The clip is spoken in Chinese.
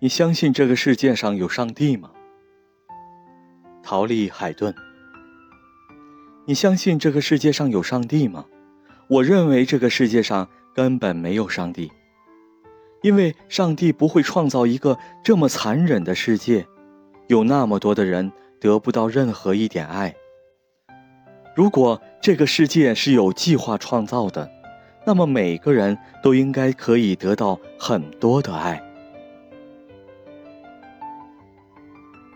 你相信这个世界上有上帝吗？陶丽海顿你相信这个世界上有上帝吗？我认为这个世界上根本没有上帝因为上帝不会创造一个这么残忍的世界有那么多的人得不到任何一点爱。如果这个世界是有计划创造的那么每个人都应该可以得到很多的爱。